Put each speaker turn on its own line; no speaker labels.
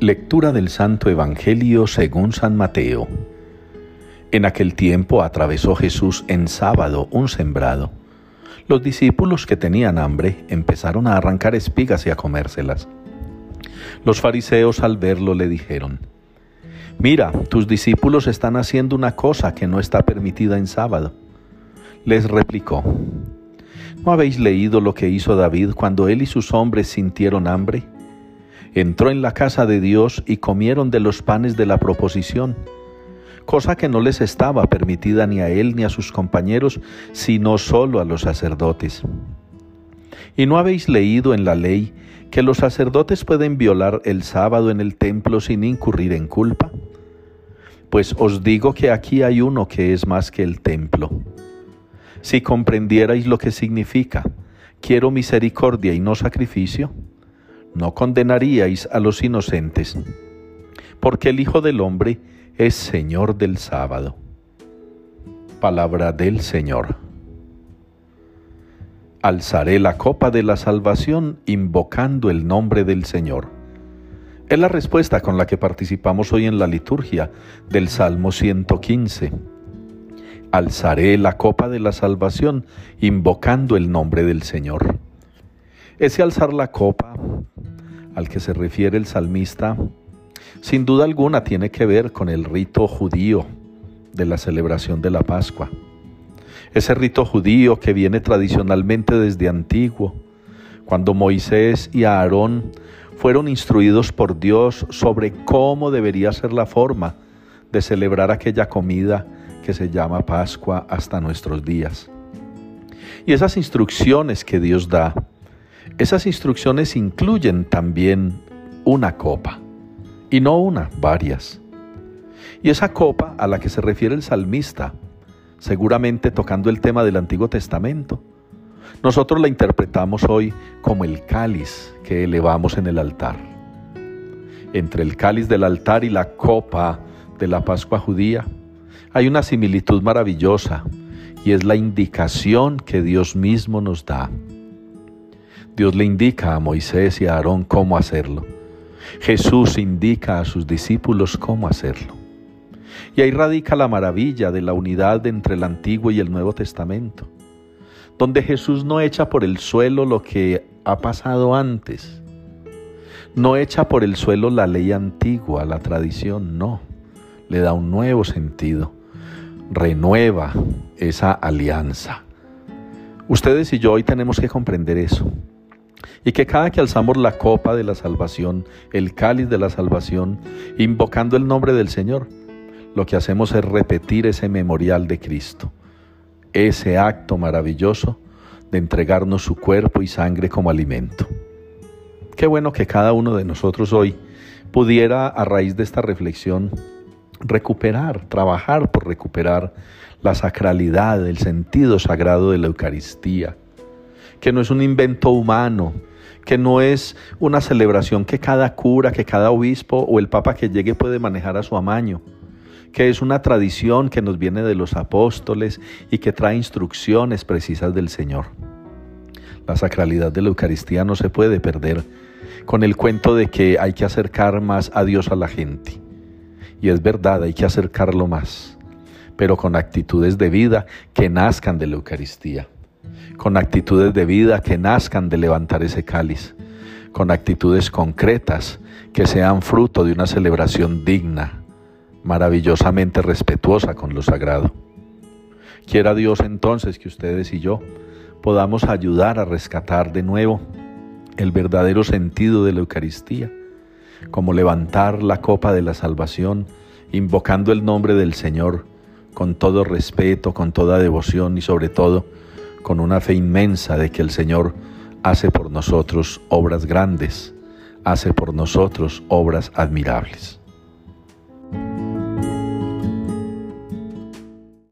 Lectura del Santo Evangelio según San Mateo. En aquel tiempo atravesó Jesús en sábado un sembrado. Los discípulos que tenían hambre empezaron a arrancar espigas y a comérselas. Los fariseos al verlo le dijeron, Mira, tus discípulos están haciendo una cosa que no está permitida en sábado. Les replicó, ¿no habéis leído lo que hizo David cuando él y sus hombres sintieron hambre? Entró en la casa de Dios y comieron de los panes de la proposición, cosa que no les estaba permitida ni a él ni a sus compañeros, sino solo a los sacerdotes. ¿Y no habéis leído en la ley que los sacerdotes pueden violar el sábado en el templo sin incurrir en culpa? Pues os digo que aquí hay uno que es más que el templo. Si comprendierais lo que significa, quiero misericordia y no sacrificio, no condenaríais a los inocentes, porque el Hijo del Hombre es Señor del sábado. Palabra del Señor. Alzaré la copa de la salvación invocando el nombre del Señor es la respuesta con la que participamos hoy en la liturgia del Salmo 115. Alzaré la copa de la salvación invocando el nombre del Señor. Ese alzar la copa al que se refiere el salmista, sin duda alguna tiene que ver con el rito judío de la celebración de la Pascua. Ese rito judío que viene tradicionalmente desde antiguo, cuando Moisés y Aarón fueron instruidos por Dios sobre cómo debería ser la forma de celebrar aquella comida que se llama Pascua hasta nuestros días. Y esas instrucciones que Dios da, esas instrucciones incluyen también una copa, y no una, varias. Y esa copa a la que se refiere el salmista, seguramente tocando el tema del Antiguo Testamento, nosotros la interpretamos hoy como el cáliz que elevamos en el altar. Entre el cáliz del altar y la copa de la Pascua judía hay una similitud maravillosa y es la indicación que Dios mismo nos da. Dios le indica a Moisés y a Aarón cómo hacerlo. Jesús indica a sus discípulos cómo hacerlo. Y ahí radica la maravilla de la unidad entre el Antiguo y el Nuevo Testamento donde Jesús no echa por el suelo lo que ha pasado antes, no echa por el suelo la ley antigua, la tradición, no, le da un nuevo sentido, renueva esa alianza. Ustedes y yo hoy tenemos que comprender eso. Y que cada que alzamos la copa de la salvación, el cáliz de la salvación, invocando el nombre del Señor, lo que hacemos es repetir ese memorial de Cristo ese acto maravilloso de entregarnos su cuerpo y sangre como alimento. Qué bueno que cada uno de nosotros hoy pudiera, a raíz de esta reflexión, recuperar, trabajar por recuperar la sacralidad, el sentido sagrado de la Eucaristía, que no es un invento humano, que no es una celebración que cada cura, que cada obispo o el papa que llegue puede manejar a su amaño, que es una tradición que nos viene de los apóstoles y que trae instrucciones precisas del Señor. La sacralidad de la Eucaristía no se puede perder con el cuento de que hay que acercar más a Dios a la gente. Y es verdad, hay que acercarlo más, pero con actitudes de vida que nazcan de la Eucaristía, con actitudes de vida que nazcan de levantar ese cáliz, con actitudes concretas que sean fruto de una celebración digna, maravillosamente respetuosa con lo sagrado. Quiera Dios entonces que ustedes y yo podamos ayudar a rescatar de nuevo el verdadero sentido de la Eucaristía, como levantar la copa de la salvación, invocando el nombre del Señor con todo respeto, con toda devoción y sobre todo con una fe inmensa de que el Señor hace por nosotros obras grandes, hace por nosotros obras admirables.